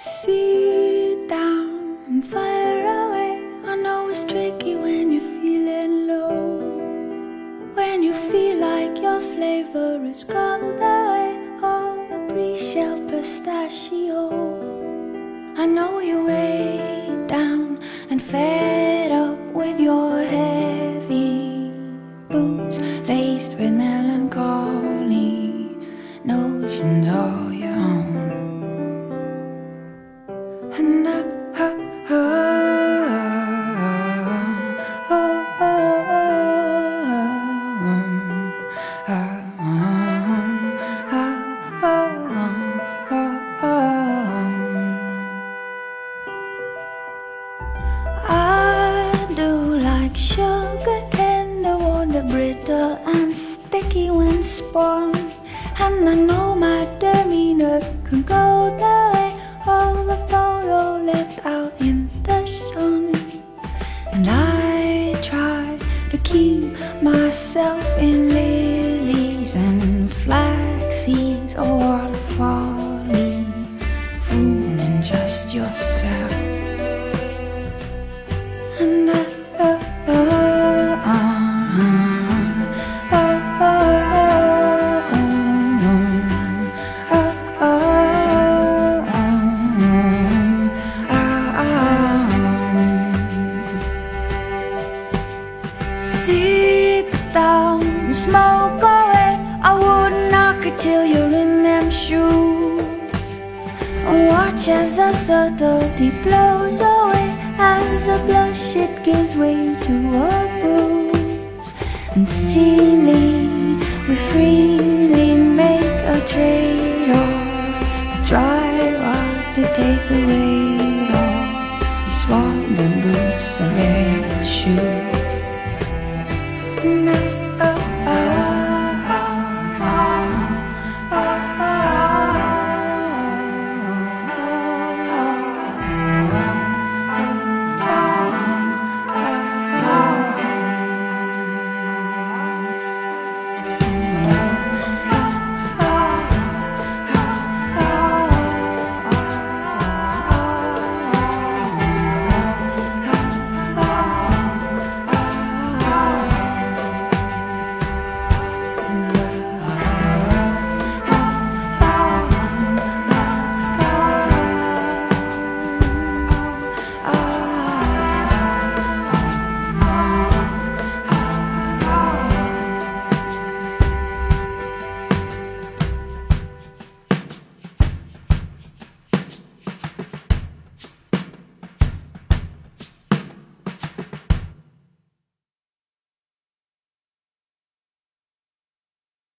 Sit down and fire away. I know it's tricky when you're feeling low. When you feel like your flavor is gone the way oh, of a pre-shell pistachio. I know you're way down and fed up with your heavy boots laced with melancholy notions all your own. Sugar tender, water brittle and sticky when spun. And I know my demeanor can go the way of a photo left out in the sun. And I try to keep myself in lilies and flax seeds or falling, fooling just yourself. Smoke away. I wouldn't knock it till you're in them shoes. And watch as the subtlety blows away As a blush it gives way to a bruise And see me, we freely make a trade-off Try hard to take the weight off You swap boots for red shoes